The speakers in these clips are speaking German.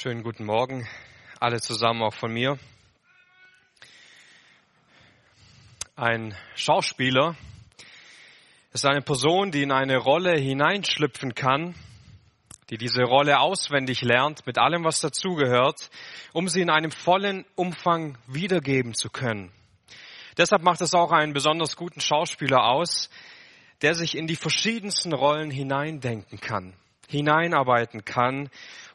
Schönen guten Morgen, alle zusammen auch von mir. Ein Schauspieler ist eine Person, die in eine Rolle hineinschlüpfen kann, die diese Rolle auswendig lernt mit allem, was dazugehört, um sie in einem vollen Umfang wiedergeben zu können. Deshalb macht es auch einen besonders guten Schauspieler aus, der sich in die verschiedensten Rollen hineindenken kann, hineinarbeiten kann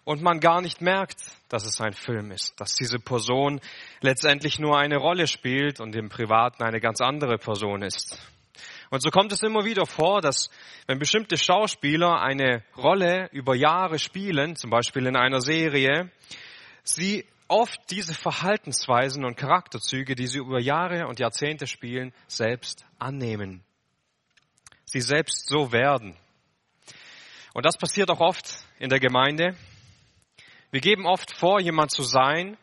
und man gar nicht merkt, dass es ein Film ist, dass diese Person letztendlich nur eine Rolle spielt und im Privaten eine ganz andere Person ist. Und so kommt es immer wieder vor, dass wenn bestimmte Schauspieler eine Rolle über Jahre spielen, zum Beispiel in einer Serie, sie oft diese Verhaltensweisen und Charakterzüge, die sie über Jahre und Jahrzehnte spielen, selbst annehmen. Sie selbst so werden. Und das passiert auch oft in der Gemeinde. Wir geben oft vor, jemand zu sein,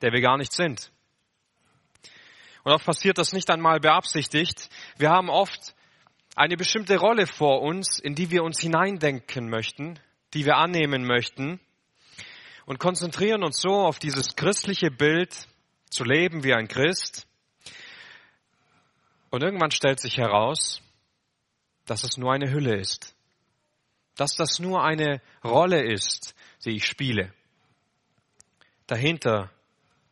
der wir gar nicht sind. Und oft passiert das nicht einmal beabsichtigt. Wir haben oft eine bestimmte Rolle vor uns, in die wir uns hineindenken möchten, die wir annehmen möchten und konzentrieren uns so auf dieses christliche Bild, zu leben wie ein Christ. Und irgendwann stellt sich heraus, dass es nur eine Hülle ist, dass das nur eine Rolle ist, die ich spiele. Dahinter,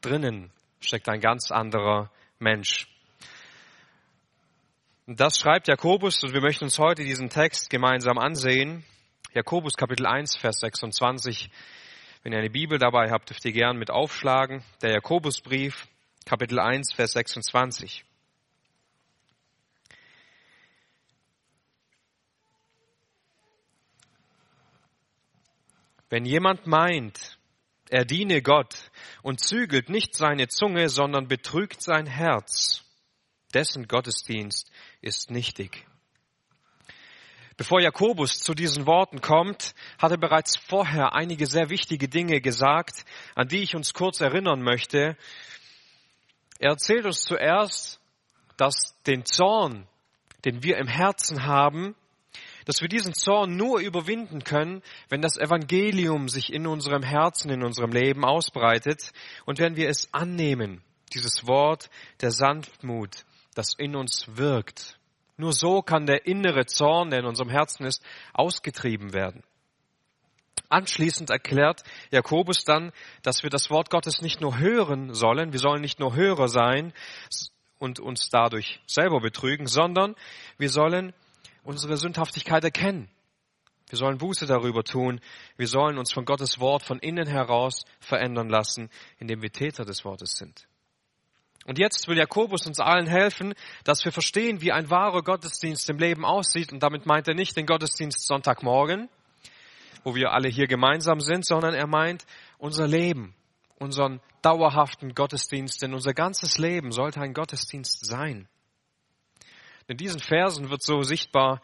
drinnen, steckt ein ganz anderer Mensch. Und das schreibt Jakobus und wir möchten uns heute diesen Text gemeinsam ansehen. Jakobus Kapitel 1, Vers 26. Wenn ihr eine Bibel dabei habt, dürft ihr gern mit aufschlagen. Der Jakobusbrief, Kapitel 1, Vers 26. Wenn jemand meint, er diene Gott und zügelt nicht seine Zunge, sondern betrügt sein Herz, dessen Gottesdienst ist nichtig. Bevor Jakobus zu diesen Worten kommt, hat er bereits vorher einige sehr wichtige Dinge gesagt, an die ich uns kurz erinnern möchte. Er erzählt uns zuerst, dass den Zorn, den wir im Herzen haben, dass wir diesen Zorn nur überwinden können, wenn das Evangelium sich in unserem Herzen, in unserem Leben ausbreitet und wenn wir es annehmen, dieses Wort der Sanftmut, das in uns wirkt. Nur so kann der innere Zorn, der in unserem Herzen ist, ausgetrieben werden. Anschließend erklärt Jakobus dann, dass wir das Wort Gottes nicht nur hören sollen, wir sollen nicht nur Hörer sein und uns dadurch selber betrügen, sondern wir sollen unsere Sündhaftigkeit erkennen. Wir sollen Buße darüber tun. Wir sollen uns von Gottes Wort von innen heraus verändern lassen, indem wir Täter des Wortes sind. Und jetzt will Jakobus uns allen helfen, dass wir verstehen, wie ein wahrer Gottesdienst im Leben aussieht. Und damit meint er nicht den Gottesdienst Sonntagmorgen, wo wir alle hier gemeinsam sind, sondern er meint unser Leben, unseren dauerhaften Gottesdienst. Denn unser ganzes Leben sollte ein Gottesdienst sein. In diesen Versen wird so sichtbar,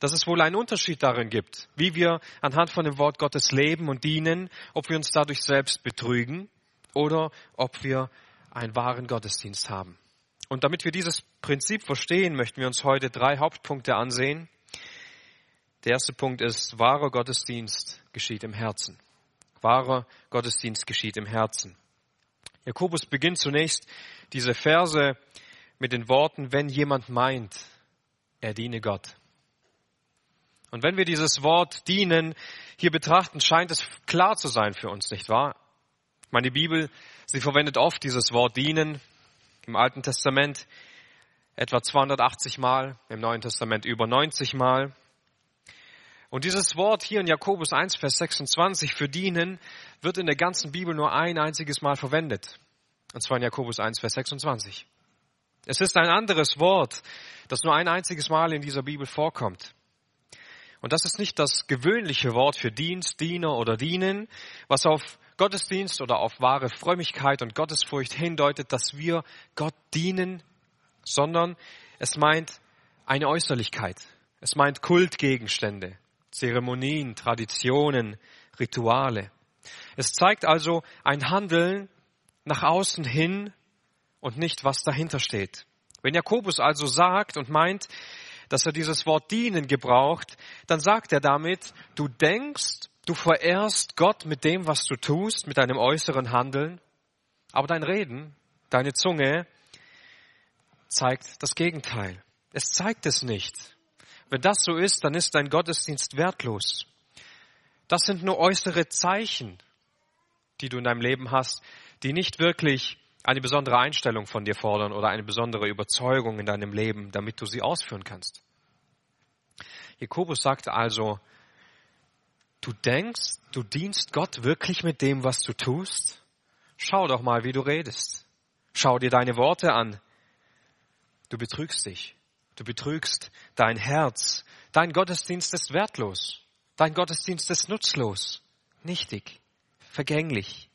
dass es wohl einen Unterschied darin gibt, wie wir anhand von dem Wort Gottes leben und dienen, ob wir uns dadurch selbst betrügen oder ob wir einen wahren Gottesdienst haben. Und damit wir dieses Prinzip verstehen, möchten wir uns heute drei Hauptpunkte ansehen. Der erste Punkt ist, wahrer Gottesdienst geschieht im Herzen. Wahrer Gottesdienst geschieht im Herzen. Jakobus beginnt zunächst diese Verse mit den Worten, wenn jemand meint, er diene Gott. Und wenn wir dieses Wort dienen hier betrachten, scheint es klar zu sein für uns, nicht wahr? Meine Bibel, sie verwendet oft dieses Wort dienen im Alten Testament etwa 280 Mal, im Neuen Testament über 90 Mal. Und dieses Wort hier in Jakobus 1, Vers 26 für dienen wird in der ganzen Bibel nur ein einziges Mal verwendet. Und zwar in Jakobus 1, Vers 26. Es ist ein anderes Wort, das nur ein einziges Mal in dieser Bibel vorkommt. Und das ist nicht das gewöhnliche Wort für Dienst, Diener oder Dienen, was auf Gottesdienst oder auf wahre Frömmigkeit und Gottesfurcht hindeutet, dass wir Gott dienen, sondern es meint eine Äußerlichkeit. Es meint Kultgegenstände, Zeremonien, Traditionen, Rituale. Es zeigt also ein Handeln nach außen hin und nicht, was dahinter steht. Wenn Jakobus also sagt und meint, dass er dieses Wort dienen gebraucht, dann sagt er damit, du denkst Du verehrst Gott mit dem, was du tust, mit deinem äußeren Handeln, aber dein Reden, deine Zunge zeigt das Gegenteil. Es zeigt es nicht. Wenn das so ist, dann ist dein Gottesdienst wertlos. Das sind nur äußere Zeichen, die du in deinem Leben hast, die nicht wirklich eine besondere Einstellung von dir fordern oder eine besondere Überzeugung in deinem Leben, damit du sie ausführen kannst. Jakobus sagte also, du denkst, du dienst Gott wirklich mit dem, was du tust? Schau doch mal, wie du redest. Schau dir deine Worte an. Du betrügst dich. Du betrügst dein Herz. Dein Gottesdienst ist wertlos. Dein Gottesdienst ist nutzlos, nichtig, vergänglich.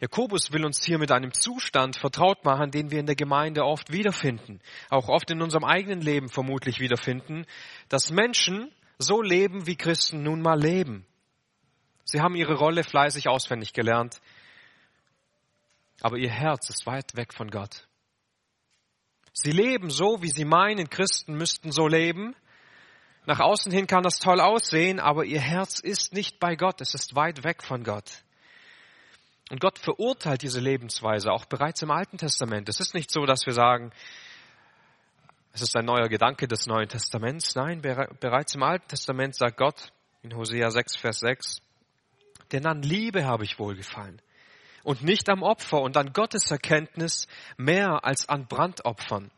Jakobus will uns hier mit einem Zustand vertraut machen, den wir in der Gemeinde oft wiederfinden, auch oft in unserem eigenen Leben vermutlich wiederfinden, dass Menschen so leben, wie Christen nun mal leben. Sie haben ihre Rolle fleißig auswendig gelernt, aber ihr Herz ist weit weg von Gott. Sie leben so, wie sie meinen, Christen müssten so leben. Nach außen hin kann das toll aussehen, aber ihr Herz ist nicht bei Gott, es ist weit weg von Gott. Und Gott verurteilt diese Lebensweise auch bereits im Alten Testament. Es ist nicht so, dass wir sagen, es ist ein neuer Gedanke des Neuen Testaments. Nein, bereits im Alten Testament sagt Gott in Hosea 6, Vers 6, denn an Liebe habe ich wohlgefallen und nicht am Opfer und an Gottes Erkenntnis mehr als an Brandopfern.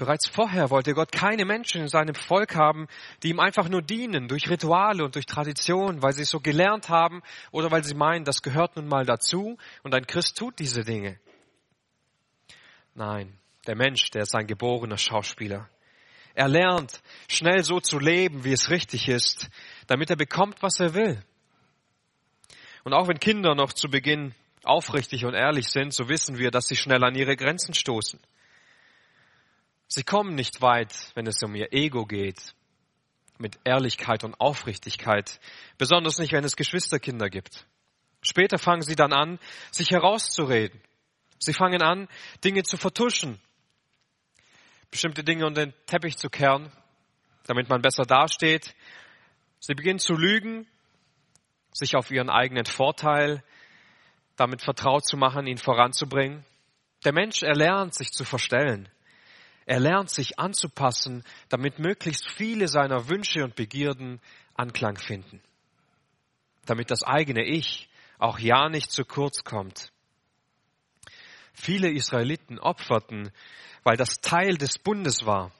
Bereits vorher wollte Gott keine Menschen in seinem Volk haben, die ihm einfach nur dienen durch Rituale und durch Tradition, weil sie es so gelernt haben oder weil sie meinen, das gehört nun mal dazu und ein Christ tut diese Dinge. Nein, der Mensch, der ist ein geborener Schauspieler. Er lernt schnell so zu leben, wie es richtig ist, damit er bekommt, was er will. Und auch wenn Kinder noch zu Beginn aufrichtig und ehrlich sind, so wissen wir, dass sie schnell an ihre Grenzen stoßen. Sie kommen nicht weit, wenn es um ihr Ego geht, mit Ehrlichkeit und Aufrichtigkeit, besonders nicht, wenn es Geschwisterkinder gibt. Später fangen sie dann an, sich herauszureden. Sie fangen an, Dinge zu vertuschen, bestimmte Dinge unter den Teppich zu kehren, damit man besser dasteht. Sie beginnen zu lügen, sich auf ihren eigenen Vorteil damit vertraut zu machen, ihn voranzubringen. Der Mensch erlernt, sich zu verstellen. Er lernt sich anzupassen, damit möglichst viele seiner Wünsche und Begierden Anklang finden. Damit das eigene Ich auch ja nicht zu kurz kommt. Viele Israeliten opferten, weil das Teil des Bundes war.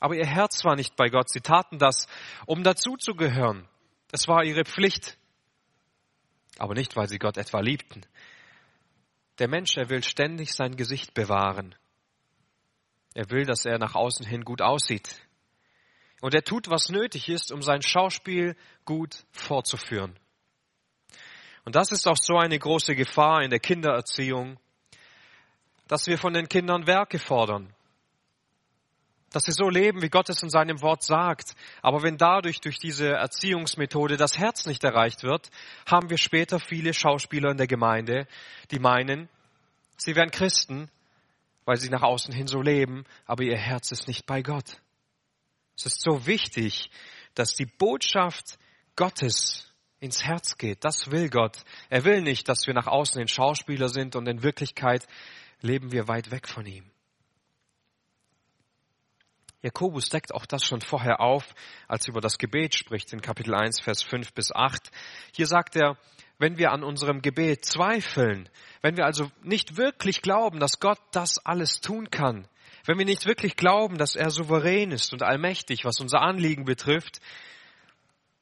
Aber ihr Herz war nicht bei Gott. Sie taten das, um dazuzugehören. Es war ihre Pflicht. Aber nicht, weil sie Gott etwa liebten. Der Mensch, er will ständig sein Gesicht bewahren. Er will, dass er nach außen hin gut aussieht. Und er tut, was nötig ist, um sein Schauspiel gut vorzuführen. Und das ist auch so eine große Gefahr in der Kindererziehung, dass wir von den Kindern Werke fordern. Dass sie so leben, wie Gott es in seinem Wort sagt. Aber wenn dadurch, durch diese Erziehungsmethode, das Herz nicht erreicht wird, haben wir später viele Schauspieler in der Gemeinde, die meinen, sie wären Christen, weil sie nach außen hin so leben, aber ihr Herz ist nicht bei Gott. Es ist so wichtig, dass die Botschaft Gottes ins Herz geht. Das will Gott. Er will nicht, dass wir nach außen hin Schauspieler sind und in Wirklichkeit leben wir weit weg von ihm. Jakobus deckt auch das schon vorher auf, als er über das Gebet spricht in Kapitel 1, Vers 5 bis 8. Hier sagt er, wenn wir an unserem Gebet zweifeln, wenn wir also nicht wirklich glauben, dass Gott das alles tun kann, wenn wir nicht wirklich glauben, dass er souverän ist und allmächtig, was unser Anliegen betrifft,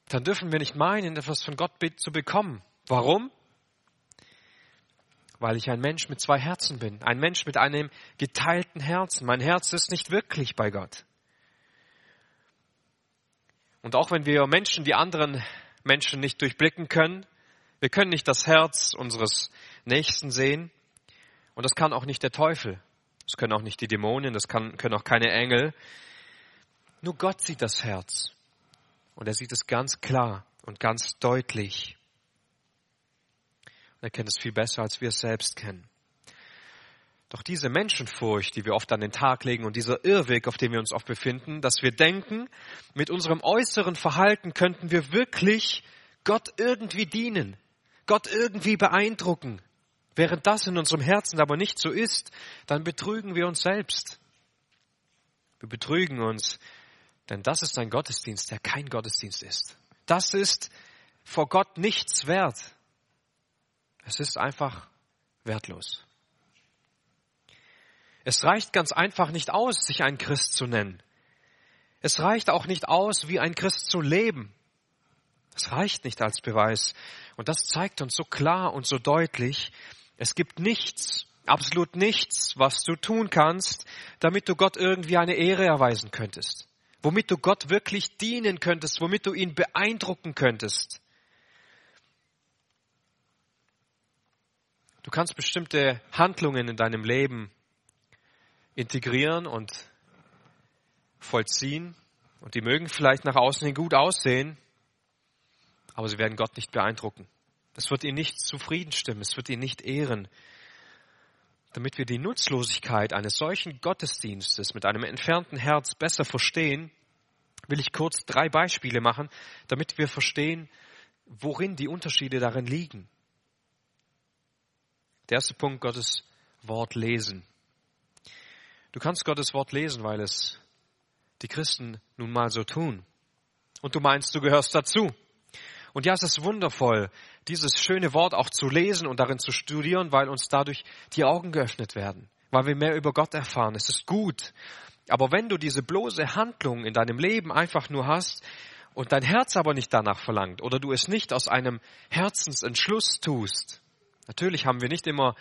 dann dürfen wir nicht meinen, etwas von Gott zu bekommen. Warum? Weil ich ein Mensch mit zwei Herzen bin, ein Mensch mit einem geteilten Herzen. Mein Herz ist nicht wirklich bei Gott. Und auch wenn wir Menschen, die anderen Menschen nicht durchblicken können, wir können nicht das Herz unseres Nächsten sehen. Und das kann auch nicht der Teufel. Das können auch nicht die Dämonen, das kann, können auch keine Engel. Nur Gott sieht das Herz. Und er sieht es ganz klar und ganz deutlich. Und er kennt es viel besser, als wir es selbst kennen. Doch diese Menschenfurcht, die wir oft an den Tag legen und dieser Irrweg, auf dem wir uns oft befinden, dass wir denken, mit unserem äußeren Verhalten könnten wir wirklich Gott irgendwie dienen, Gott irgendwie beeindrucken. Während das in unserem Herzen aber nicht so ist, dann betrügen wir uns selbst. Wir betrügen uns, denn das ist ein Gottesdienst, der kein Gottesdienst ist. Das ist vor Gott nichts wert. Es ist einfach wertlos. Es reicht ganz einfach nicht aus, sich ein Christ zu nennen. Es reicht auch nicht aus, wie ein Christ zu leben. Es reicht nicht als Beweis. Und das zeigt uns so klar und so deutlich, es gibt nichts, absolut nichts, was du tun kannst, damit du Gott irgendwie eine Ehre erweisen könntest. Womit du Gott wirklich dienen könntest, womit du ihn beeindrucken könntest. Du kannst bestimmte Handlungen in deinem Leben integrieren und vollziehen. Und die mögen vielleicht nach außen hin gut aussehen, aber sie werden Gott nicht beeindrucken. Es wird ihn nicht zufrieden stimmen, es wird ihn nicht ehren. Damit wir die Nutzlosigkeit eines solchen Gottesdienstes mit einem entfernten Herz besser verstehen, will ich kurz drei Beispiele machen, damit wir verstehen, worin die Unterschiede darin liegen. Der erste Punkt, Gottes Wort lesen. Du kannst Gottes Wort lesen, weil es die Christen nun mal so tun. Und du meinst, du gehörst dazu. Und ja, es ist wundervoll, dieses schöne Wort auch zu lesen und darin zu studieren, weil uns dadurch die Augen geöffnet werden, weil wir mehr über Gott erfahren. Es ist gut. Aber wenn du diese bloße Handlung in deinem Leben einfach nur hast und dein Herz aber nicht danach verlangt oder du es nicht aus einem Herzensentschluss tust, natürlich haben wir nicht immer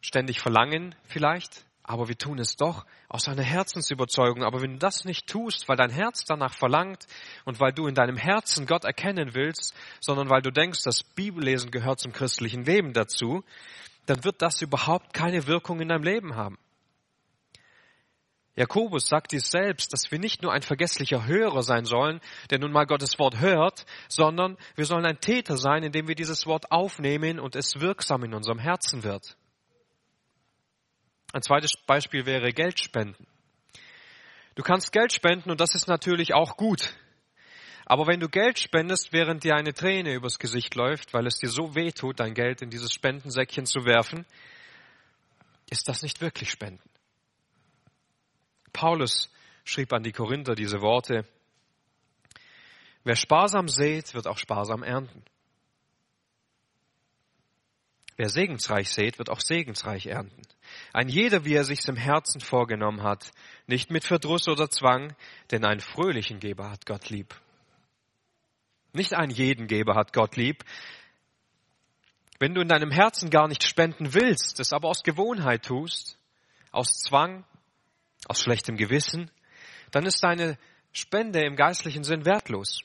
ständig Verlangen vielleicht, aber wir tun es doch aus einer Herzensüberzeugung. Aber wenn du das nicht tust, weil dein Herz danach verlangt und weil du in deinem Herzen Gott erkennen willst, sondern weil du denkst, das Bibellesen gehört zum christlichen Leben dazu, dann wird das überhaupt keine Wirkung in deinem Leben haben. Jakobus sagt dies selbst, dass wir nicht nur ein vergesslicher Hörer sein sollen, der nun mal Gottes Wort hört, sondern wir sollen ein Täter sein, indem wir dieses Wort aufnehmen und es wirksam in unserem Herzen wird. Ein zweites Beispiel wäre Geld spenden. Du kannst Geld spenden und das ist natürlich auch gut. Aber wenn du Geld spendest, während dir eine Träne übers Gesicht läuft, weil es dir so weh tut, dein Geld in dieses Spendensäckchen zu werfen, ist das nicht wirklich Spenden. Paulus schrieb an die Korinther diese Worte, wer sparsam sät, wird auch sparsam ernten. Wer segensreich sät, wird auch segensreich ernten. Ein jeder, wie er sich's im Herzen vorgenommen hat, nicht mit Verdruss oder Zwang, denn einen fröhlichen Geber hat Gott lieb. Nicht einen jeden Geber hat Gott lieb. Wenn du in deinem Herzen gar nicht spenden willst, es aber aus Gewohnheit tust, aus Zwang, aus schlechtem Gewissen, dann ist deine Spende im geistlichen Sinn wertlos.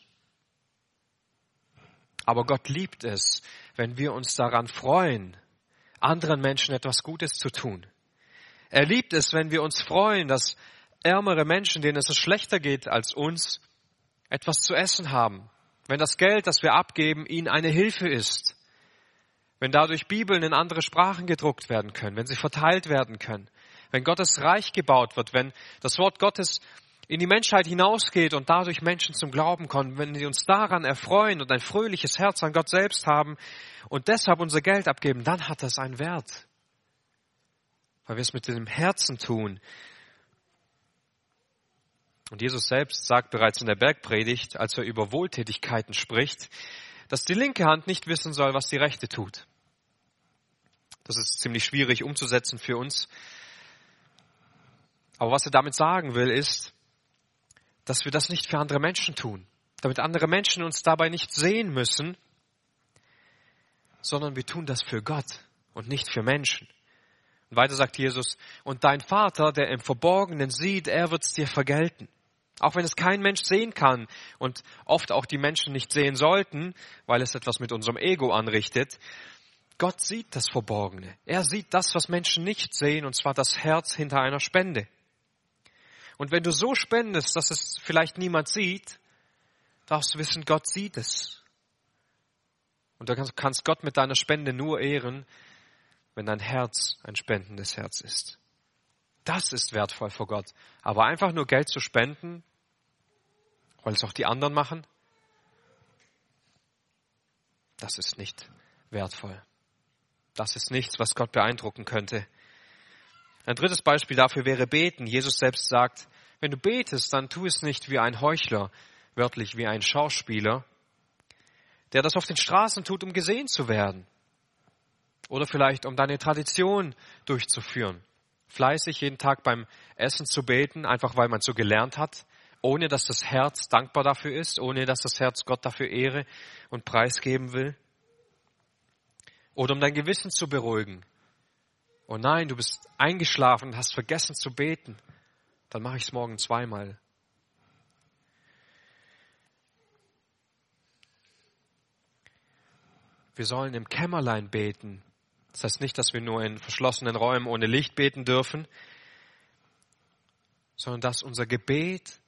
Aber Gott liebt es, wenn wir uns daran freuen, anderen Menschen etwas Gutes zu tun. Er liebt es, wenn wir uns freuen, dass ärmere Menschen, denen es schlechter geht als uns, etwas zu essen haben. Wenn das Geld, das wir abgeben, ihnen eine Hilfe ist. Wenn dadurch Bibeln in andere Sprachen gedruckt werden können, wenn sie verteilt werden können. Wenn Gottes Reich gebaut wird, wenn das Wort Gottes in die Menschheit hinausgeht und dadurch Menschen zum Glauben kommen, wenn sie uns daran erfreuen und ein fröhliches Herz an Gott selbst haben und deshalb unser Geld abgeben, dann hat das einen Wert. Weil wir es mit dem Herzen tun. Und Jesus selbst sagt bereits in der Bergpredigt, als er über Wohltätigkeiten spricht, dass die linke Hand nicht wissen soll, was die rechte tut. Das ist ziemlich schwierig umzusetzen für uns. Aber was er damit sagen will, ist, dass wir das nicht für andere Menschen tun, damit andere Menschen uns dabei nicht sehen müssen, sondern wir tun das für Gott und nicht für Menschen. Und weiter sagt Jesus, und dein Vater, der im Verborgenen sieht, er wird es dir vergelten. Auch wenn es kein Mensch sehen kann und oft auch die Menschen nicht sehen sollten, weil es etwas mit unserem Ego anrichtet, Gott sieht das Verborgene. Er sieht das, was Menschen nicht sehen, und zwar das Herz hinter einer Spende. Und wenn du so spendest, dass es vielleicht niemand sieht, darfst du wissen, Gott sieht es. Und du kannst Gott mit deiner Spende nur ehren, wenn dein Herz ein spendendes Herz ist. Das ist wertvoll vor Gott. Aber einfach nur Geld zu spenden, weil es auch die anderen machen, das ist nicht wertvoll. Das ist nichts, was Gott beeindrucken könnte. Ein drittes Beispiel dafür wäre beten. Jesus selbst sagt, wenn du betest, dann tu es nicht wie ein Heuchler, wörtlich wie ein Schauspieler, der das auf den Straßen tut, um gesehen zu werden. Oder vielleicht, um deine Tradition durchzuführen. Fleißig jeden Tag beim Essen zu beten, einfach weil man so gelernt hat, ohne dass das Herz dankbar dafür ist, ohne dass das Herz Gott dafür Ehre und Preis geben will. Oder um dein Gewissen zu beruhigen. Oh nein, du bist eingeschlafen und hast vergessen zu beten. Dann mache ich es morgen zweimal. Wir sollen im Kämmerlein beten. Das heißt nicht, dass wir nur in verschlossenen Räumen ohne Licht beten dürfen, sondern dass unser Gebet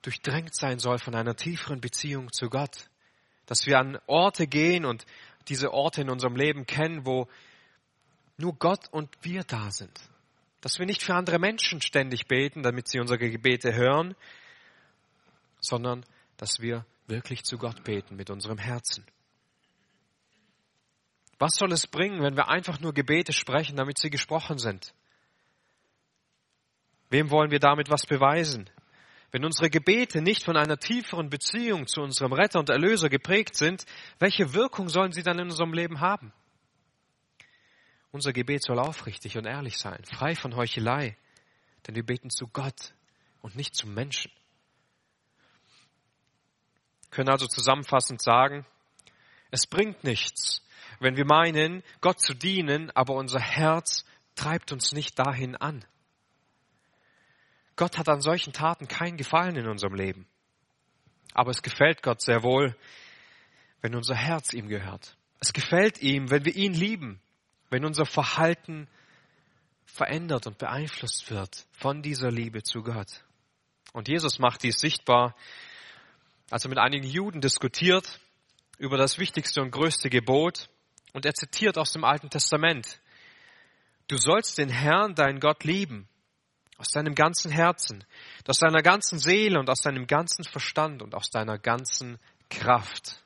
durchdrängt sein soll von einer tieferen Beziehung zu Gott. Dass wir an Orte gehen und diese Orte in unserem Leben kennen, wo nur Gott und wir da sind. Dass wir nicht für andere Menschen ständig beten, damit sie unsere Gebete hören, sondern dass wir wirklich zu Gott beten mit unserem Herzen. Was soll es bringen, wenn wir einfach nur Gebete sprechen, damit sie gesprochen sind? Wem wollen wir damit was beweisen? Wenn unsere Gebete nicht von einer tieferen Beziehung zu unserem Retter und Erlöser geprägt sind, welche Wirkung sollen sie dann in unserem Leben haben? Unser Gebet soll aufrichtig und ehrlich sein, frei von Heuchelei, denn wir beten zu Gott und nicht zum Menschen. Wir können also zusammenfassend sagen, es bringt nichts, wenn wir meinen, Gott zu dienen, aber unser Herz treibt uns nicht dahin an. Gott hat an solchen Taten keinen Gefallen in unserem Leben. Aber es gefällt Gott sehr wohl, wenn unser Herz ihm gehört. Es gefällt ihm, wenn wir ihn lieben, wenn unser Verhalten verändert und beeinflusst wird von dieser Liebe zu Gott. Und Jesus macht dies sichtbar, als er mit einigen Juden diskutiert über das wichtigste und größte Gebot. Und er zitiert aus dem Alten Testament. Du sollst den Herrn, deinen Gott, lieben. Aus deinem ganzen Herzen, aus deiner ganzen Seele und aus deinem ganzen Verstand und aus deiner ganzen Kraft.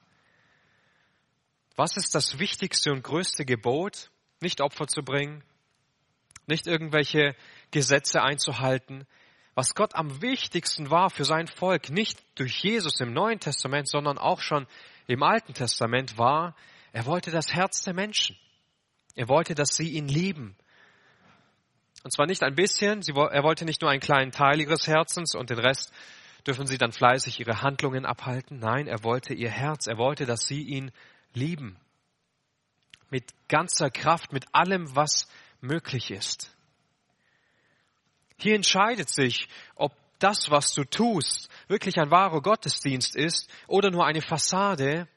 Was ist das wichtigste und größte Gebot? Nicht Opfer zu bringen, nicht irgendwelche Gesetze einzuhalten. Was Gott am wichtigsten war für sein Volk, nicht durch Jesus im Neuen Testament, sondern auch schon im Alten Testament war, er wollte das Herz der Menschen. Er wollte, dass sie ihn lieben. Und zwar nicht ein bisschen, er wollte nicht nur einen kleinen Teil ihres Herzens und den Rest dürfen sie dann fleißig ihre Handlungen abhalten. Nein, er wollte ihr Herz, er wollte, dass sie ihn lieben. Mit ganzer Kraft, mit allem, was möglich ist. Hier entscheidet sich, ob das, was du tust, wirklich ein wahrer Gottesdienst ist oder nur eine Fassade,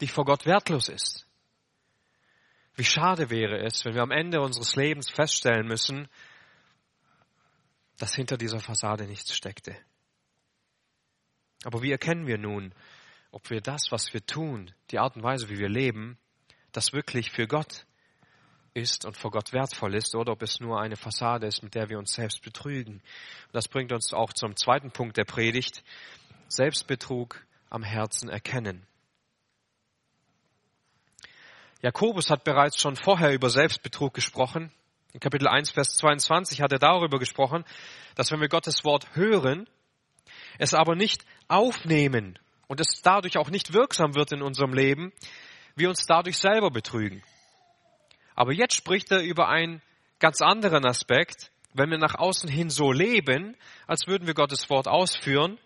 die vor Gott wertlos ist. Wie schade wäre es, wenn wir am Ende unseres Lebens feststellen müssen, dass hinter dieser Fassade nichts steckte. Aber wie erkennen wir nun, ob wir das, was wir tun, die Art und Weise, wie wir leben, das wirklich für Gott ist und vor Gott wertvoll ist oder ob es nur eine Fassade ist, mit der wir uns selbst betrügen. Und das bringt uns auch zum zweiten Punkt der Predigt, Selbstbetrug am Herzen erkennen. Jakobus hat bereits schon vorher über Selbstbetrug gesprochen. In Kapitel 1, Vers 22 hat er darüber gesprochen, dass wenn wir Gottes Wort hören, es aber nicht aufnehmen und es dadurch auch nicht wirksam wird in unserem Leben, wir uns dadurch selber betrügen. Aber jetzt spricht er über einen ganz anderen Aspekt, wenn wir nach außen hin so leben, als würden wir Gottes Wort ausführen,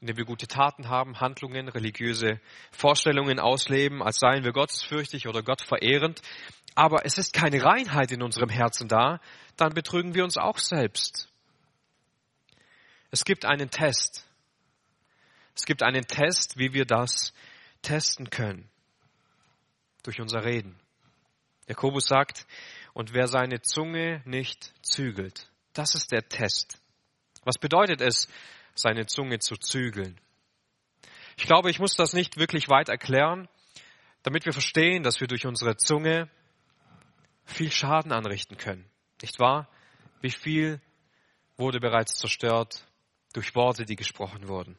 indem wir gute Taten haben, Handlungen, religiöse Vorstellungen ausleben, als seien wir gottesfürchtig oder gottverehrend, aber es ist keine Reinheit in unserem Herzen da, dann betrügen wir uns auch selbst. Es gibt einen Test. Es gibt einen Test, wie wir das testen können. Durch unser Reden. Jakobus sagt, und wer seine Zunge nicht zügelt, das ist der Test. Was bedeutet es, seine Zunge zu zügeln. Ich glaube, ich muss das nicht wirklich weit erklären, damit wir verstehen, dass wir durch unsere Zunge viel Schaden anrichten können. Nicht wahr? Wie viel wurde bereits zerstört durch Worte, die gesprochen wurden?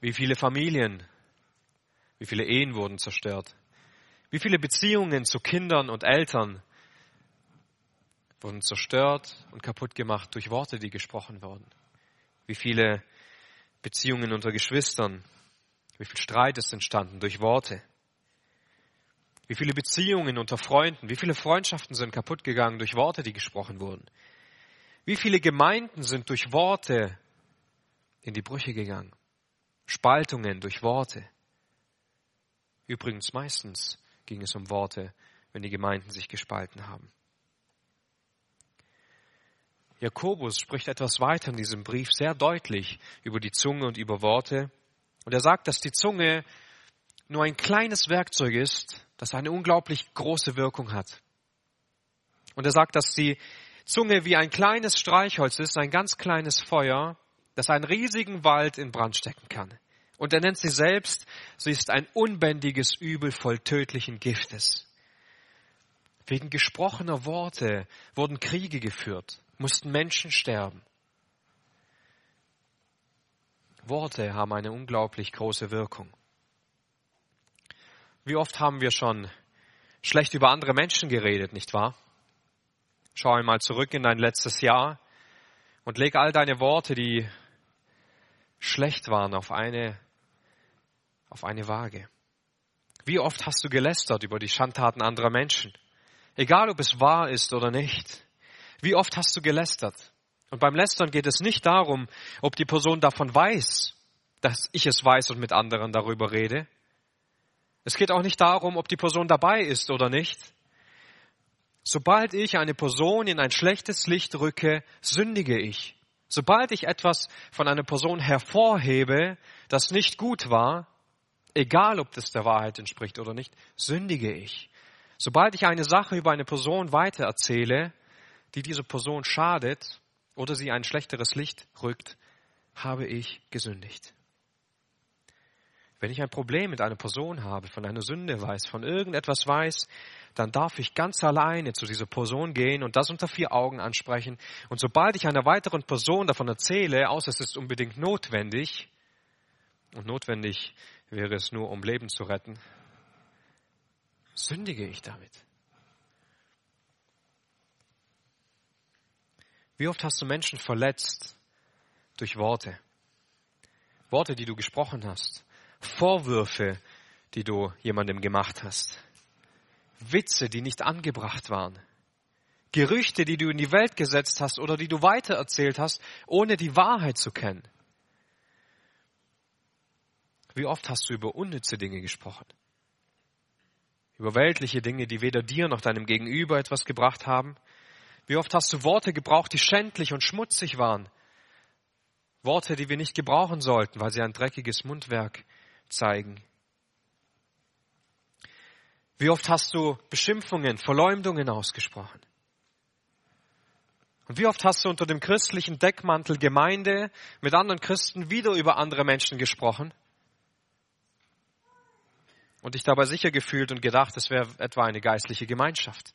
Wie viele Familien, wie viele Ehen wurden zerstört? Wie viele Beziehungen zu Kindern und Eltern wurden zerstört und kaputt gemacht durch Worte, die gesprochen wurden? Wie viele Beziehungen unter Geschwistern, wie viel Streit ist entstanden durch Worte? Wie viele Beziehungen unter Freunden, wie viele Freundschaften sind kaputt gegangen durch Worte, die gesprochen wurden? Wie viele Gemeinden sind durch Worte in die Brüche gegangen? Spaltungen durch Worte. Übrigens meistens ging es um Worte, wenn die Gemeinden sich gespalten haben. Jakobus spricht etwas weiter in diesem Brief sehr deutlich über die Zunge und über Worte. Und er sagt, dass die Zunge nur ein kleines Werkzeug ist, das eine unglaublich große Wirkung hat. Und er sagt, dass die Zunge wie ein kleines Streichholz ist, ein ganz kleines Feuer, das einen riesigen Wald in Brand stecken kann. Und er nennt sie selbst, sie ist ein unbändiges Übel voll tödlichen Giftes. Wegen gesprochener Worte wurden Kriege geführt, mussten Menschen sterben. Worte haben eine unglaublich große Wirkung. Wie oft haben wir schon schlecht über andere Menschen geredet, nicht wahr? Schau einmal zurück in dein letztes Jahr und leg all deine Worte, die schlecht waren, auf eine, auf eine Waage. Wie oft hast du gelästert über die Schandtaten anderer Menschen? Egal, ob es wahr ist oder nicht. Wie oft hast du gelästert? Und beim Lästern geht es nicht darum, ob die Person davon weiß, dass ich es weiß und mit anderen darüber rede. Es geht auch nicht darum, ob die Person dabei ist oder nicht. Sobald ich eine Person in ein schlechtes Licht rücke, sündige ich. Sobald ich etwas von einer Person hervorhebe, das nicht gut war, egal ob das der Wahrheit entspricht oder nicht, sündige ich. Sobald ich eine Sache über eine Person weitererzähle, die dieser Person schadet oder sie ein schlechteres Licht rückt, habe ich gesündigt. Wenn ich ein Problem mit einer Person habe, von einer Sünde weiß, von irgendetwas weiß, dann darf ich ganz alleine zu dieser Person gehen und das unter vier Augen ansprechen. Und sobald ich einer weiteren Person davon erzähle, außer es ist unbedingt notwendig, und notwendig wäre es nur, um Leben zu retten, sündige ich damit. Wie oft hast du Menschen verletzt durch Worte? Worte, die du gesprochen hast. Vorwürfe, die du jemandem gemacht hast. Witze, die nicht angebracht waren. Gerüchte, die du in die Welt gesetzt hast oder die du weitererzählt hast, ohne die Wahrheit zu kennen. Wie oft hast du über unnütze Dinge gesprochen? Über weltliche Dinge, die weder dir noch deinem Gegenüber etwas gebracht haben? Wie oft hast du Worte gebraucht, die schändlich und schmutzig waren? Worte, die wir nicht gebrauchen sollten, weil sie ein dreckiges Mundwerk zeigen. Wie oft hast du Beschimpfungen, Verleumdungen ausgesprochen? Und wie oft hast du unter dem christlichen Deckmantel Gemeinde mit anderen Christen wieder über andere Menschen gesprochen? Und dich dabei sicher gefühlt und gedacht, es wäre etwa eine geistliche Gemeinschaft.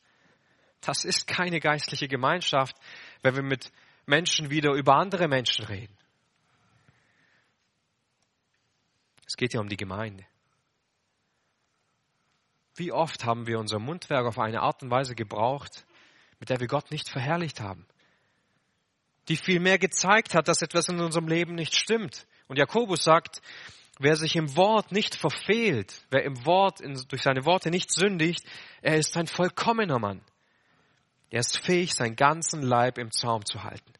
Das ist keine geistliche Gemeinschaft, wenn wir mit Menschen wieder über andere Menschen reden. Es geht ja um die Gemeinde. Wie oft haben wir unser Mundwerk auf eine Art und Weise gebraucht, mit der wir Gott nicht verherrlicht haben, die vielmehr gezeigt hat, dass etwas in unserem Leben nicht stimmt. Und Jakobus sagt, wer sich im Wort nicht verfehlt, wer im Wort, durch seine Worte nicht sündigt, er ist ein vollkommener Mann. Er ist fähig, seinen ganzen Leib im Zaum zu halten.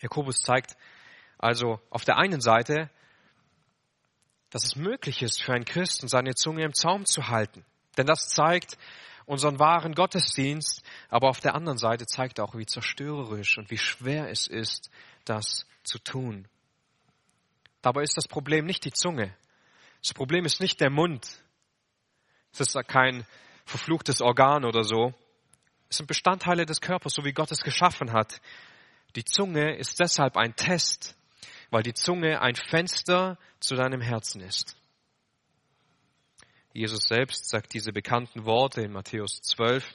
Jakobus zeigt also auf der einen Seite, dass es möglich ist für einen Christen, seine Zunge im Zaum zu halten. Denn das zeigt unseren wahren Gottesdienst, aber auf der anderen Seite zeigt auch, wie zerstörerisch und wie schwer es ist, das zu tun. Dabei ist das Problem nicht die Zunge. Das Problem ist nicht der Mund. Es ist kein verfluchtes Organ oder so. Es sind Bestandteile des Körpers, so wie Gott es geschaffen hat. Die Zunge ist deshalb ein Test, weil die Zunge ein Fenster zu deinem Herzen ist. Jesus selbst sagt diese bekannten Worte in Matthäus 12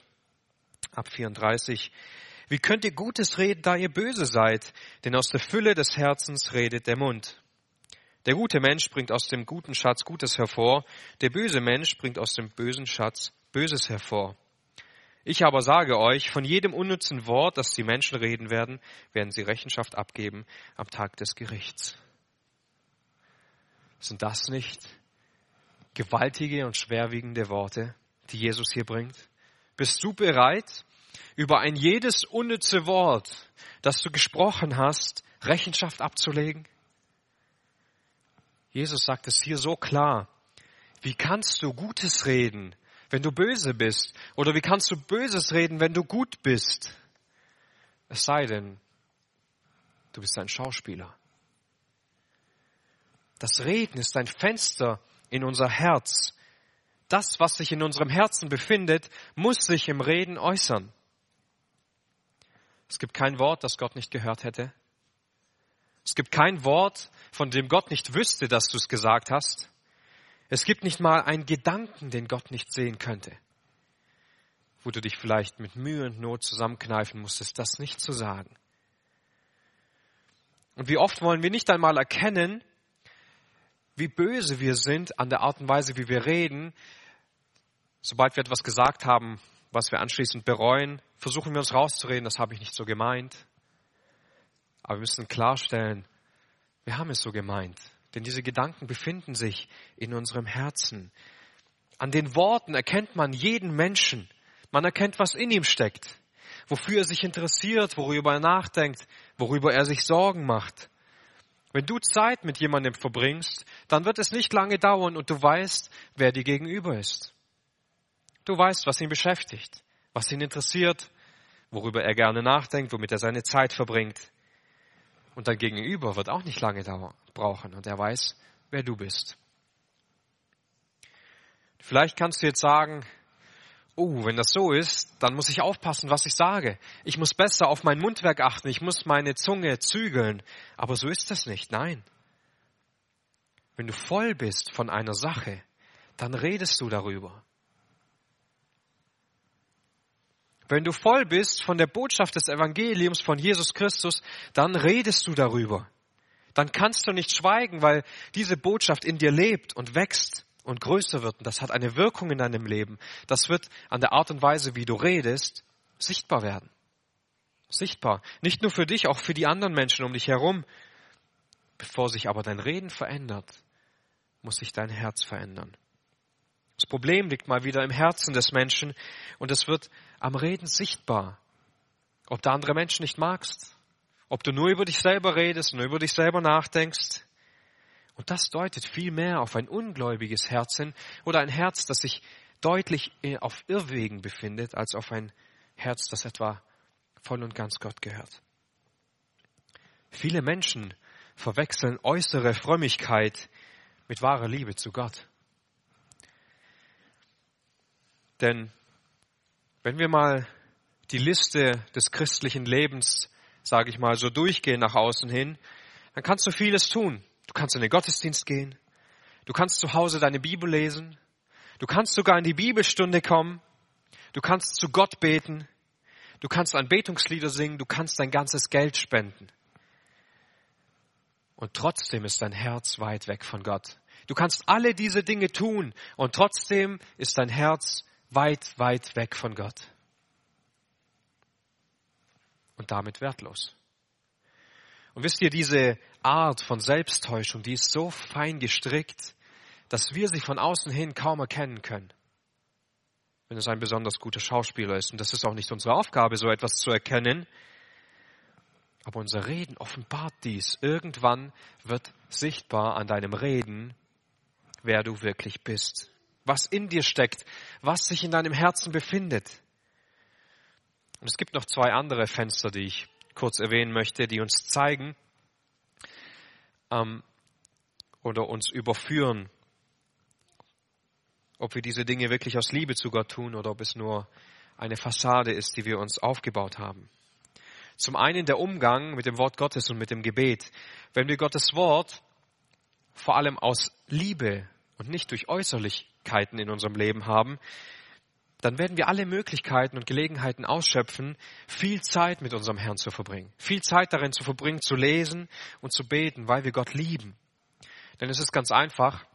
ab 34. Wie könnt ihr Gutes reden, da ihr böse seid? Denn aus der Fülle des Herzens redet der Mund. Der gute Mensch bringt aus dem guten Schatz Gutes hervor, der böse Mensch bringt aus dem bösen Schatz Böses hervor. Ich aber sage euch, von jedem unnützen Wort, das die Menschen reden werden, werden sie Rechenschaft abgeben am Tag des Gerichts. Sind das nicht gewaltige und schwerwiegende Worte, die Jesus hier bringt? Bist du bereit, über ein jedes unnütze Wort, das du gesprochen hast, Rechenschaft abzulegen? Jesus sagt es hier so klar. Wie kannst du Gutes reden, wenn du böse bist? Oder wie kannst du Böses reden, wenn du gut bist? Es sei denn, du bist ein Schauspieler. Das Reden ist ein Fenster in unser Herz. Das, was sich in unserem Herzen befindet, muss sich im Reden äußern. Es gibt kein Wort, das Gott nicht gehört hätte. Es gibt kein Wort, von dem Gott nicht wüsste, dass du es gesagt hast. Es gibt nicht mal einen Gedanken, den Gott nicht sehen könnte, wo du dich vielleicht mit Mühe und Not zusammenkneifen musstest, das nicht zu sagen. Und wie oft wollen wir nicht einmal erkennen, wie böse wir sind an der Art und Weise, wie wir reden. Sobald wir etwas gesagt haben, was wir anschließend bereuen, versuchen wir uns rauszureden, das habe ich nicht so gemeint. Aber wir müssen klarstellen, wir haben es so gemeint. Denn diese Gedanken befinden sich in unserem Herzen. An den Worten erkennt man jeden Menschen. Man erkennt, was in ihm steckt, wofür er sich interessiert, worüber er nachdenkt, worüber er sich Sorgen macht. Wenn du Zeit mit jemandem verbringst, dann wird es nicht lange dauern und du weißt, wer dir gegenüber ist. Du weißt, was ihn beschäftigt, was ihn interessiert, worüber er gerne nachdenkt, womit er seine Zeit verbringt. Und dein Gegenüber wird auch nicht lange brauchen und er weiß, wer du bist. Vielleicht kannst du jetzt sagen, oh, wenn das so ist, dann muss ich aufpassen, was ich sage. Ich muss besser auf mein Mundwerk achten, ich muss meine Zunge zügeln. Aber so ist das nicht, nein. Wenn du voll bist von einer Sache, dann redest du darüber. Wenn du voll bist von der Botschaft des Evangeliums von Jesus Christus, dann redest du darüber. Dann kannst du nicht schweigen, weil diese Botschaft in dir lebt und wächst und größer wird. Und das hat eine Wirkung in deinem Leben. Das wird an der Art und Weise, wie du redest, sichtbar werden. Sichtbar. Nicht nur für dich, auch für die anderen Menschen um dich herum. Bevor sich aber dein Reden verändert, muss sich dein Herz verändern. Das Problem liegt mal wieder im Herzen des Menschen und es wird am Reden sichtbar. Ob du andere Menschen nicht magst, ob du nur über dich selber redest, nur über dich selber nachdenkst. Und das deutet viel mehr auf ein ungläubiges Herz hin oder ein Herz, das sich deutlich auf Irrwegen befindet, als auf ein Herz, das etwa voll und ganz Gott gehört. Viele Menschen verwechseln äußere Frömmigkeit mit wahrer Liebe zu Gott. Denn wenn wir mal die Liste des christlichen Lebens, sage ich mal, so durchgehen nach außen hin, dann kannst du vieles tun. Du kannst in den Gottesdienst gehen, du kannst zu Hause deine Bibel lesen, du kannst sogar in die Bibelstunde kommen, du kannst zu Gott beten, du kannst Anbetungslieder singen, du kannst dein ganzes Geld spenden. Und trotzdem ist dein Herz weit weg von Gott. Du kannst alle diese Dinge tun und trotzdem ist dein Herz weit, weit weg von Gott. Und damit wertlos. Und wisst ihr, diese Art von Selbsttäuschung, die ist so fein gestrickt, dass wir sie von außen hin kaum erkennen können. Wenn es ein besonders guter Schauspieler ist. Und das ist auch nicht unsere Aufgabe, so etwas zu erkennen. Aber unser Reden offenbart dies. Irgendwann wird sichtbar an deinem Reden, wer du wirklich bist was in dir steckt, was sich in deinem Herzen befindet. Und es gibt noch zwei andere Fenster, die ich kurz erwähnen möchte, die uns zeigen ähm, oder uns überführen, ob wir diese Dinge wirklich aus Liebe zu Gott tun oder ob es nur eine Fassade ist, die wir uns aufgebaut haben. Zum einen der Umgang mit dem Wort Gottes und mit dem Gebet. Wenn wir Gottes Wort vor allem aus Liebe und nicht durch äußerlich Möglichkeiten in unserem Leben haben, dann werden wir alle Möglichkeiten und Gelegenheiten ausschöpfen, viel Zeit mit unserem Herrn zu verbringen. Viel Zeit darin zu verbringen, zu lesen und zu beten, weil wir Gott lieben. Denn es ist ganz einfach.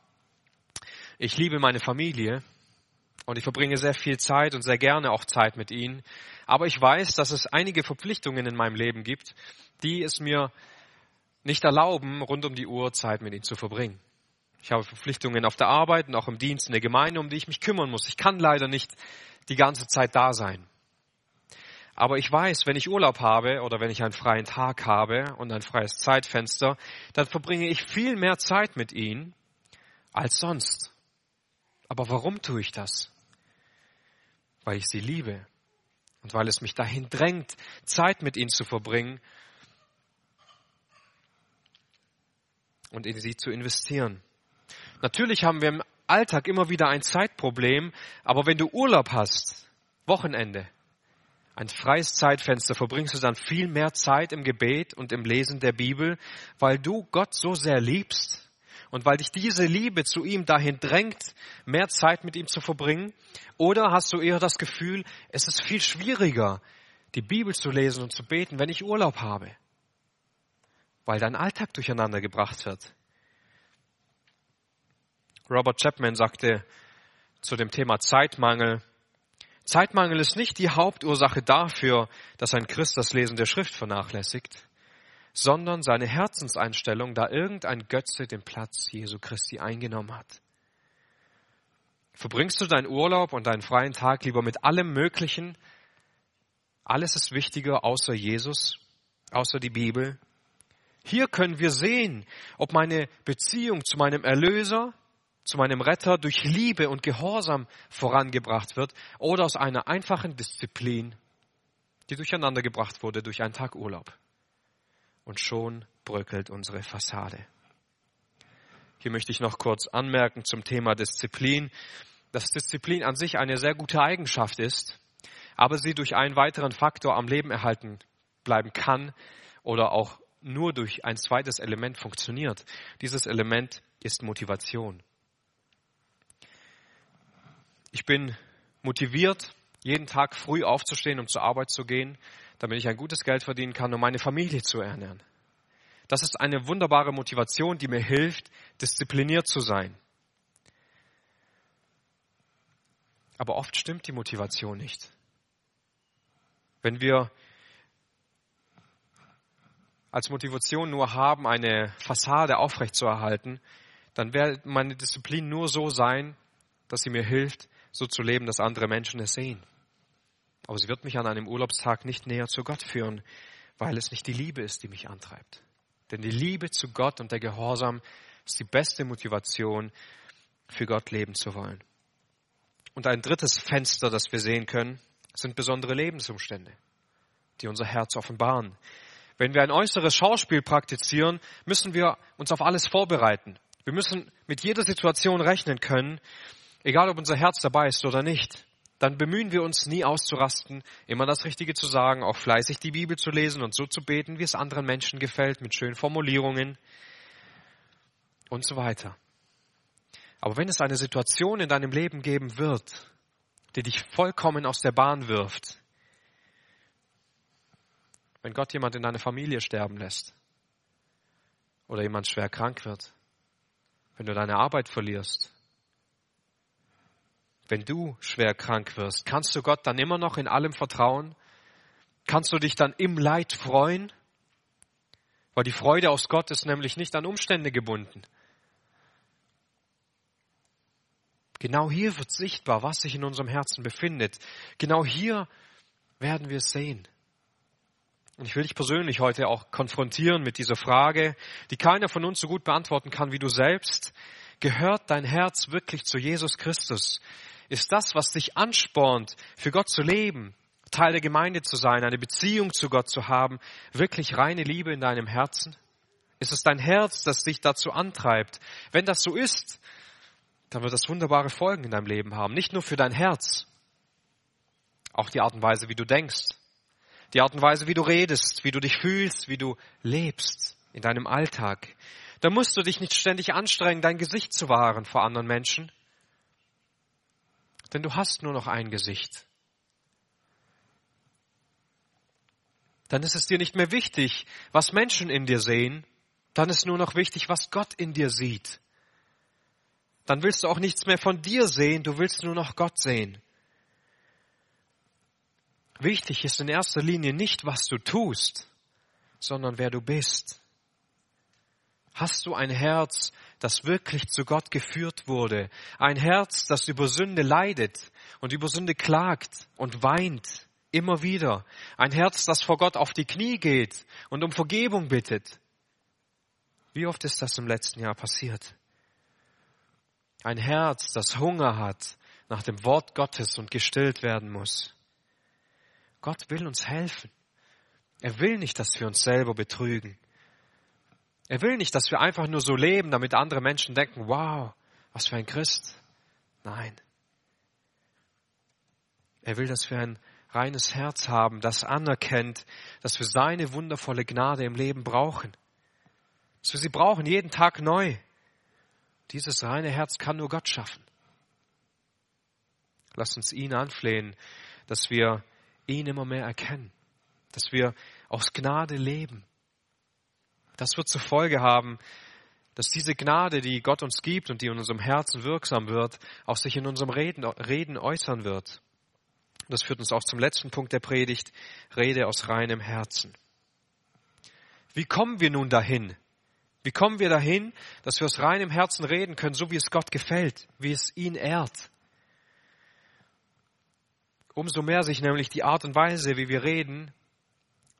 Ich liebe meine Familie und ich verbringe sehr viel Zeit und sehr gerne auch Zeit mit ihnen. Aber ich weiß, dass es einige Verpflichtungen in meinem Leben gibt, die es mir nicht erlauben, rund um die Uhr Zeit mit ihnen zu verbringen. Ich habe Verpflichtungen auf der Arbeit und auch im Dienst in der Gemeinde, um die ich mich kümmern muss. Ich kann leider nicht die ganze Zeit da sein. Aber ich weiß, wenn ich Urlaub habe oder wenn ich einen freien Tag habe und ein freies Zeitfenster, dann verbringe ich viel mehr Zeit mit ihnen als sonst. Aber warum tue ich das? Weil ich sie liebe und weil es mich dahin drängt, Zeit mit ihnen zu verbringen und in sie zu investieren. Natürlich haben wir im Alltag immer wieder ein Zeitproblem, aber wenn du Urlaub hast, Wochenende, ein freies Zeitfenster, verbringst du dann viel mehr Zeit im Gebet und im Lesen der Bibel, weil du Gott so sehr liebst und weil dich diese Liebe zu ihm dahin drängt, mehr Zeit mit ihm zu verbringen? Oder hast du eher das Gefühl, es ist viel schwieriger, die Bibel zu lesen und zu beten, wenn ich Urlaub habe? Weil dein Alltag durcheinander gebracht wird. Robert Chapman sagte zu dem Thema Zeitmangel, Zeitmangel ist nicht die Hauptursache dafür, dass ein Christ das Lesen der Schrift vernachlässigt, sondern seine Herzenseinstellung, da irgendein Götze den Platz Jesu Christi eingenommen hat. Verbringst du deinen Urlaub und deinen freien Tag lieber mit allem Möglichen? Alles ist wichtiger außer Jesus, außer die Bibel. Hier können wir sehen, ob meine Beziehung zu meinem Erlöser, zu meinem Retter durch Liebe und Gehorsam vorangebracht wird oder aus einer einfachen Disziplin, die durcheinander gebracht wurde durch einen Tag Urlaub und schon bröckelt unsere Fassade. Hier möchte ich noch kurz anmerken zum Thema Disziplin, dass Disziplin an sich eine sehr gute Eigenschaft ist, aber sie durch einen weiteren Faktor am Leben erhalten bleiben kann oder auch nur durch ein zweites Element funktioniert. Dieses Element ist Motivation. Ich bin motiviert, jeden Tag früh aufzustehen, um zur Arbeit zu gehen, damit ich ein gutes Geld verdienen kann, um meine Familie zu ernähren. Das ist eine wunderbare Motivation, die mir hilft, diszipliniert zu sein. Aber oft stimmt die Motivation nicht. Wenn wir als Motivation nur haben, eine Fassade aufrechtzuerhalten, dann wird meine Disziplin nur so sein, dass sie mir hilft, so zu leben, dass andere Menschen es sehen. Aber sie wird mich an einem Urlaubstag nicht näher zu Gott führen, weil es nicht die Liebe ist, die mich antreibt. Denn die Liebe zu Gott und der Gehorsam ist die beste Motivation, für Gott leben zu wollen. Und ein drittes Fenster, das wir sehen können, sind besondere Lebensumstände, die unser Herz offenbaren. Wenn wir ein äußeres Schauspiel praktizieren, müssen wir uns auf alles vorbereiten. Wir müssen mit jeder Situation rechnen können, egal ob unser Herz dabei ist oder nicht dann bemühen wir uns nie auszurasten, immer das Richtige zu sagen, auch fleißig die Bibel zu lesen und so zu beten, wie es anderen Menschen gefällt, mit schönen Formulierungen und so weiter. Aber wenn es eine Situation in deinem Leben geben wird, die dich vollkommen aus der Bahn wirft, wenn Gott jemand in deiner Familie sterben lässt oder jemand schwer krank wird, wenn du deine Arbeit verlierst wenn du schwer krank wirst, kannst du Gott dann immer noch in allem vertrauen? Kannst du dich dann im Leid freuen? Weil die Freude aus Gott ist nämlich nicht an Umstände gebunden. Genau hier wird sichtbar, was sich in unserem Herzen befindet. Genau hier werden wir es sehen. Und ich will dich persönlich heute auch konfrontieren mit dieser Frage, die keiner von uns so gut beantworten kann wie du selbst. Gehört dein Herz wirklich zu Jesus Christus? Ist das, was dich anspornt, für Gott zu leben, Teil der Gemeinde zu sein, eine Beziehung zu Gott zu haben, wirklich reine Liebe in deinem Herzen? Ist es dein Herz, das dich dazu antreibt? Wenn das so ist, dann wird das wunderbare Folgen in deinem Leben haben. Nicht nur für dein Herz, auch die Art und Weise, wie du denkst, die Art und Weise, wie du redest, wie du dich fühlst, wie du lebst in deinem Alltag. Da musst du dich nicht ständig anstrengen, dein Gesicht zu wahren vor anderen Menschen. Denn du hast nur noch ein Gesicht. Dann ist es dir nicht mehr wichtig, was Menschen in dir sehen. Dann ist nur noch wichtig, was Gott in dir sieht. Dann willst du auch nichts mehr von dir sehen, du willst nur noch Gott sehen. Wichtig ist in erster Linie nicht, was du tust, sondern wer du bist. Hast du ein Herz, das wirklich zu Gott geführt wurde? Ein Herz, das über Sünde leidet und über Sünde klagt und weint, immer wieder? Ein Herz, das vor Gott auf die Knie geht und um Vergebung bittet? Wie oft ist das im letzten Jahr passiert? Ein Herz, das Hunger hat nach dem Wort Gottes und gestillt werden muss. Gott will uns helfen. Er will nicht, dass wir uns selber betrügen. Er will nicht, dass wir einfach nur so leben, damit andere Menschen denken, wow, was für ein Christ. Nein. Er will, dass wir ein reines Herz haben, das anerkennt, dass wir seine wundervolle Gnade im Leben brauchen. Dass wir sie brauchen jeden Tag neu. Dieses reine Herz kann nur Gott schaffen. Lass uns ihn anflehen, dass wir ihn immer mehr erkennen, dass wir aus Gnade leben. Das wird zur Folge haben, dass diese Gnade, die Gott uns gibt und die in unserem Herzen wirksam wird, auch sich in unserem Reden, Reden äußern wird. Das führt uns auch zum letzten Punkt der Predigt, Rede aus reinem Herzen. Wie kommen wir nun dahin? Wie kommen wir dahin, dass wir aus reinem Herzen reden können, so wie es Gott gefällt, wie es ihn ehrt? Umso mehr sich nämlich die Art und Weise, wie wir reden,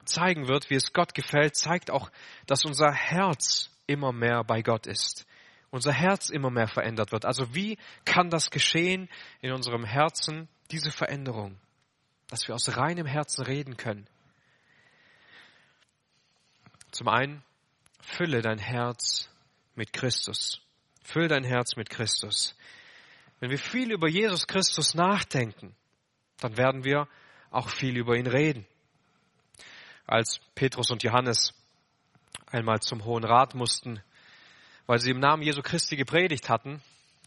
zeigen wird, wie es Gott gefällt, zeigt auch, dass unser Herz immer mehr bei Gott ist. Unser Herz immer mehr verändert wird. Also wie kann das geschehen in unserem Herzen, diese Veränderung? Dass wir aus reinem Herzen reden können. Zum einen, fülle dein Herz mit Christus. Fülle dein Herz mit Christus. Wenn wir viel über Jesus Christus nachdenken, dann werden wir auch viel über ihn reden. Als Petrus und Johannes einmal zum Hohen Rat mussten, weil sie im Namen Jesu Christi gepredigt hatten,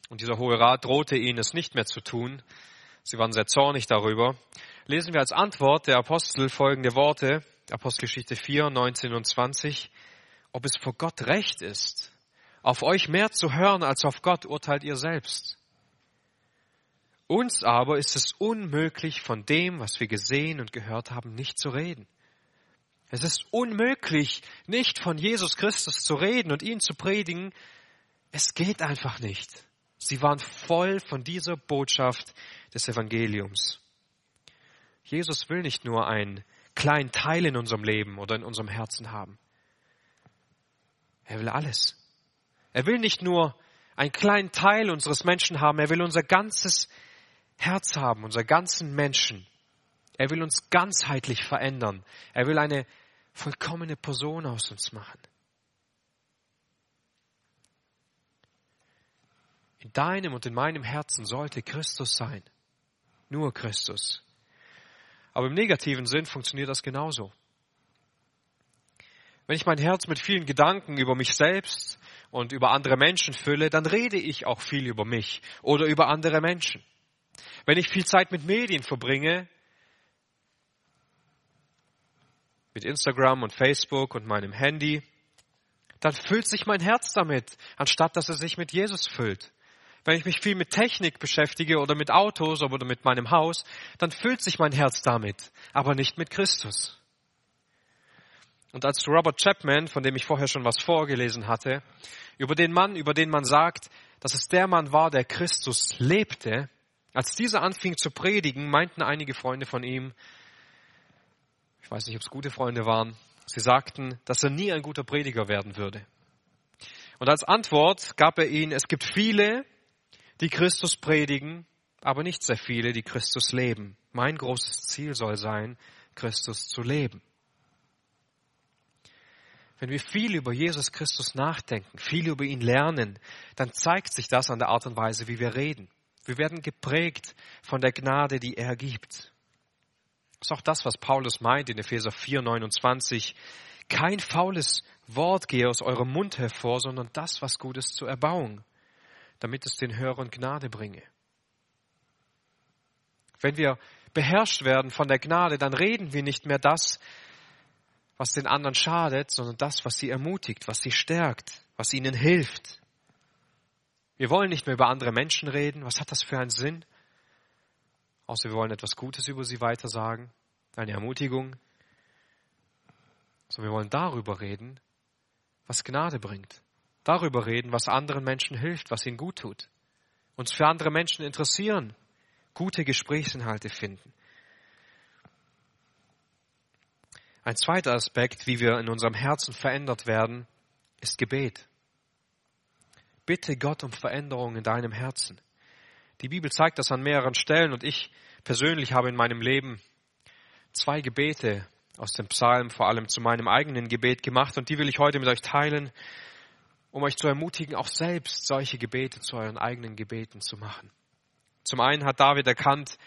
und dieser Hohe Rat drohte ihnen, es nicht mehr zu tun, sie waren sehr zornig darüber, lesen wir als Antwort der Apostel folgende Worte, Apostelgeschichte 4, 19 und 20, ob es vor Gott recht ist, auf euch mehr zu hören als auf Gott, urteilt ihr selbst. Uns aber ist es unmöglich, von dem, was wir gesehen und gehört haben, nicht zu reden. Es ist unmöglich, nicht von Jesus Christus zu reden und ihn zu predigen. Es geht einfach nicht. Sie waren voll von dieser Botschaft des Evangeliums. Jesus will nicht nur einen kleinen Teil in unserem Leben oder in unserem Herzen haben. Er will alles. Er will nicht nur einen kleinen Teil unseres Menschen haben, er will unser ganzes Herz haben, unser ganzen Menschen. Er will uns ganzheitlich verändern. Er will eine vollkommene Person aus uns machen. In deinem und in meinem Herzen sollte Christus sein. Nur Christus. Aber im negativen Sinn funktioniert das genauso. Wenn ich mein Herz mit vielen Gedanken über mich selbst und über andere Menschen fülle, dann rede ich auch viel über mich oder über andere Menschen. Wenn ich viel Zeit mit Medien verbringe, mit Instagram und Facebook und meinem Handy, dann füllt sich mein Herz damit, anstatt dass es sich mit Jesus füllt. Wenn ich mich viel mit Technik beschäftige oder mit Autos oder mit meinem Haus, dann füllt sich mein Herz damit, aber nicht mit Christus. Und als Robert Chapman, von dem ich vorher schon was vorgelesen hatte, über den Mann, über den man sagt, dass es der Mann war, der Christus lebte, als dieser anfing zu predigen, meinten einige Freunde von ihm, ich weiß nicht, ob es gute Freunde waren, sie sagten, dass er nie ein guter Prediger werden würde. Und als Antwort gab er ihnen, es gibt viele, die Christus predigen, aber nicht sehr viele, die Christus leben. Mein großes Ziel soll sein, Christus zu leben. Wenn wir viel über Jesus Christus nachdenken, viel über ihn lernen, dann zeigt sich das an der Art und Weise, wie wir reden. Wir werden geprägt von der Gnade, die er gibt. Das ist auch das, was Paulus meint in Epheser 4, 29. Kein faules Wort gehe aus eurem Mund hervor, sondern das, was Gutes zur Erbauung, damit es den Hörern Gnade bringe. Wenn wir beherrscht werden von der Gnade, dann reden wir nicht mehr das, was den anderen schadet, sondern das, was sie ermutigt, was sie stärkt, was ihnen hilft. Wir wollen nicht mehr über andere Menschen reden. Was hat das für einen Sinn? Außer wir wollen etwas Gutes über sie weitersagen, eine Ermutigung. Sondern wir wollen darüber reden, was Gnade bringt. Darüber reden, was anderen Menschen hilft, was ihnen gut tut. Uns für andere Menschen interessieren, gute Gesprächsinhalte finden. Ein zweiter Aspekt, wie wir in unserem Herzen verändert werden, ist Gebet. Bitte Gott um Veränderung in deinem Herzen. Die Bibel zeigt das an mehreren Stellen und ich persönlich habe in meinem Leben zwei Gebete aus dem Psalm vor allem zu meinem eigenen Gebet gemacht und die will ich heute mit euch teilen, um euch zu ermutigen, auch selbst solche Gebete zu euren eigenen Gebeten zu machen. Zum einen hat David erkannt,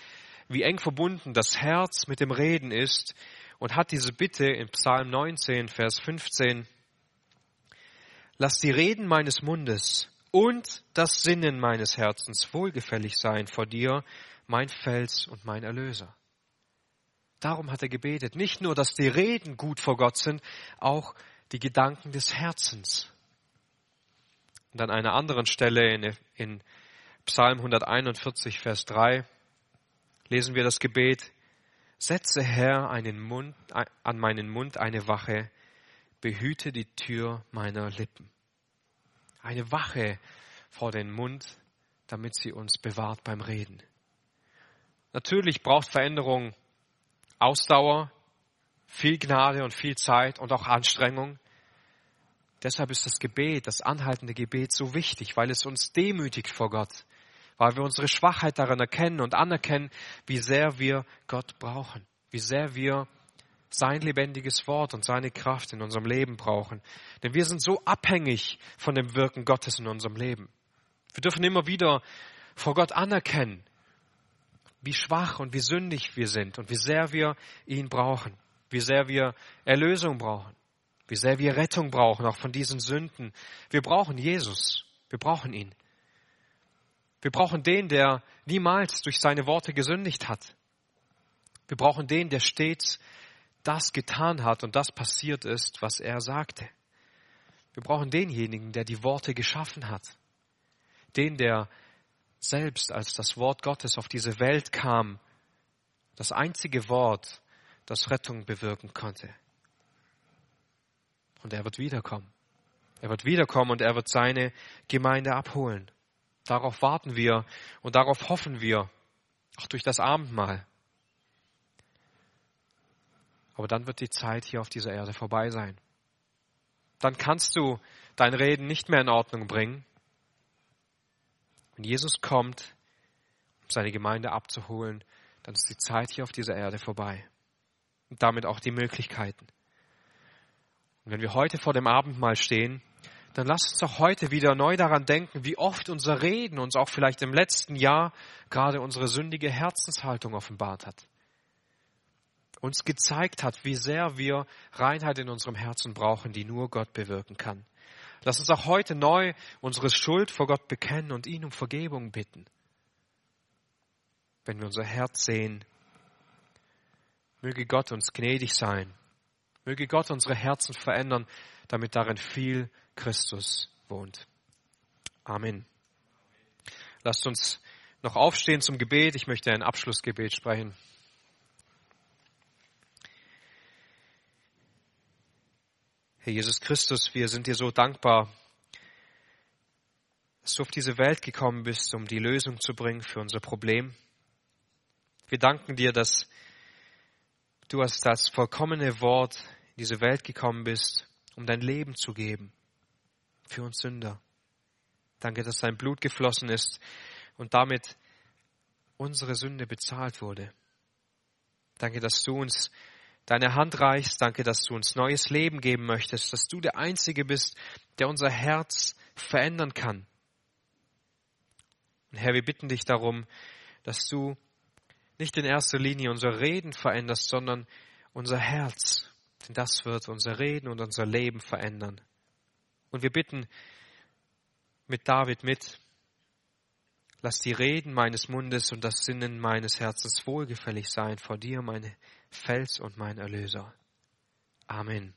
wie eng verbunden das Herz mit dem Reden ist und hat diese Bitte in Psalm 19, Vers 15, Lass die Reden meines Mundes und das Sinnen meines Herzens wohlgefällig sein vor dir, mein Fels und mein Erlöser. Darum hat er gebetet. Nicht nur, dass die Reden gut vor Gott sind, auch die Gedanken des Herzens. Und an einer anderen Stelle in, in Psalm 141, Vers 3 lesen wir das Gebet, Setze Herr Mund, an meinen Mund eine Wache, behüte die Tür meiner Lippen. Eine Wache vor den Mund, damit sie uns bewahrt beim Reden. Natürlich braucht Veränderung Ausdauer, viel Gnade und viel Zeit und auch Anstrengung. Deshalb ist das Gebet, das anhaltende Gebet so wichtig, weil es uns demütigt vor Gott, weil wir unsere Schwachheit darin erkennen und anerkennen, wie sehr wir Gott brauchen, wie sehr wir sein lebendiges Wort und seine Kraft in unserem Leben brauchen. Denn wir sind so abhängig von dem Wirken Gottes in unserem Leben. Wir dürfen immer wieder vor Gott anerkennen, wie schwach und wie sündig wir sind und wie sehr wir ihn brauchen, wie sehr wir Erlösung brauchen, wie sehr wir Rettung brauchen, auch von diesen Sünden. Wir brauchen Jesus, wir brauchen ihn. Wir brauchen den, der niemals durch seine Worte gesündigt hat. Wir brauchen den, der stets das getan hat und das passiert ist, was er sagte. Wir brauchen denjenigen, der die Worte geschaffen hat. Den, der selbst, als das Wort Gottes auf diese Welt kam, das einzige Wort, das Rettung bewirken konnte. Und er wird wiederkommen. Er wird wiederkommen und er wird seine Gemeinde abholen. Darauf warten wir und darauf hoffen wir, auch durch das Abendmahl. Aber dann wird die Zeit hier auf dieser Erde vorbei sein. Dann kannst du dein Reden nicht mehr in Ordnung bringen. Wenn Jesus kommt, um seine Gemeinde abzuholen, dann ist die Zeit hier auf dieser Erde vorbei. Und damit auch die Möglichkeiten. Und wenn wir heute vor dem Abendmahl stehen, dann lasst uns auch heute wieder neu daran denken, wie oft unser Reden uns auch vielleicht im letzten Jahr gerade unsere sündige Herzenshaltung offenbart hat. Uns gezeigt hat, wie sehr wir Reinheit in unserem Herzen brauchen, die nur Gott bewirken kann. Lass uns auch heute neu unsere Schuld vor Gott bekennen und ihn um Vergebung bitten. Wenn wir unser Herz sehen, möge Gott uns gnädig sein. Möge Gott unsere Herzen verändern, damit darin viel Christus wohnt. Amen. Lasst uns noch aufstehen zum Gebet. Ich möchte ein Abschlussgebet sprechen. Herr Jesus Christus, wir sind dir so dankbar, dass du auf diese Welt gekommen bist, um die Lösung zu bringen für unser Problem. Wir danken dir, dass du als das vollkommene Wort in diese Welt gekommen bist, um dein Leben zu geben für uns Sünder. Danke, dass dein Blut geflossen ist und damit unsere Sünde bezahlt wurde. Danke, dass du uns deine Hand reichst. Danke, dass du uns neues Leben geben möchtest, dass du der Einzige bist, der unser Herz verändern kann. Und Herr, wir bitten dich darum, dass du nicht in erster Linie unser Reden veränderst, sondern unser Herz. Denn das wird unser Reden und unser Leben verändern. Und wir bitten mit David mit, Lass die Reden meines Mundes und das Sinnen meines Herzens wohlgefällig sein vor dir, mein Fels und mein Erlöser. Amen.